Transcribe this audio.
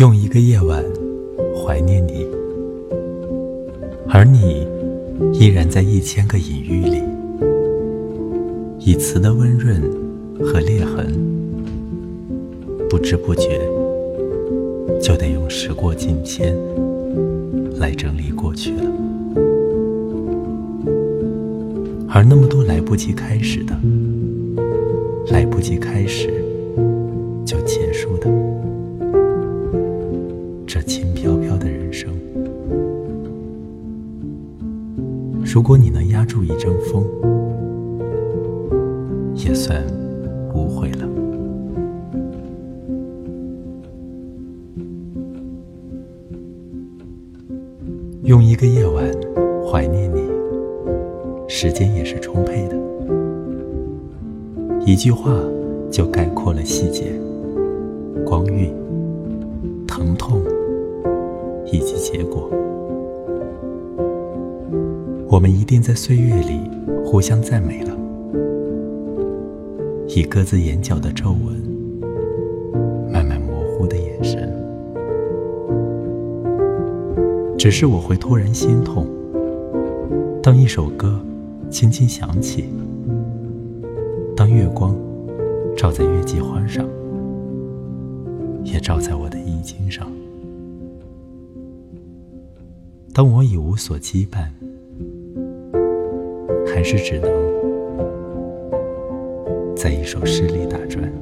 用一个夜晚怀念你，而你依然在一千个隐喻里，以词的温润和裂痕，不知不觉就得用时过境迁来整理过去了。而那么多来不及开始的，来不及开始就结束的，如果你能压住一阵风，也算无悔了。用一个夜晚怀念你。时间也是充沛的，一句话就概括了细节、光晕、疼痛以及结果。我们一定在岁月里互相赞美了，以各自眼角的皱纹、慢慢模糊的眼神。只是我会突然心痛，当一首歌。轻轻响起，当月光照在月季花上，也照在我的衣襟上。当我已无所羁绊，还是只能在一首诗里打转。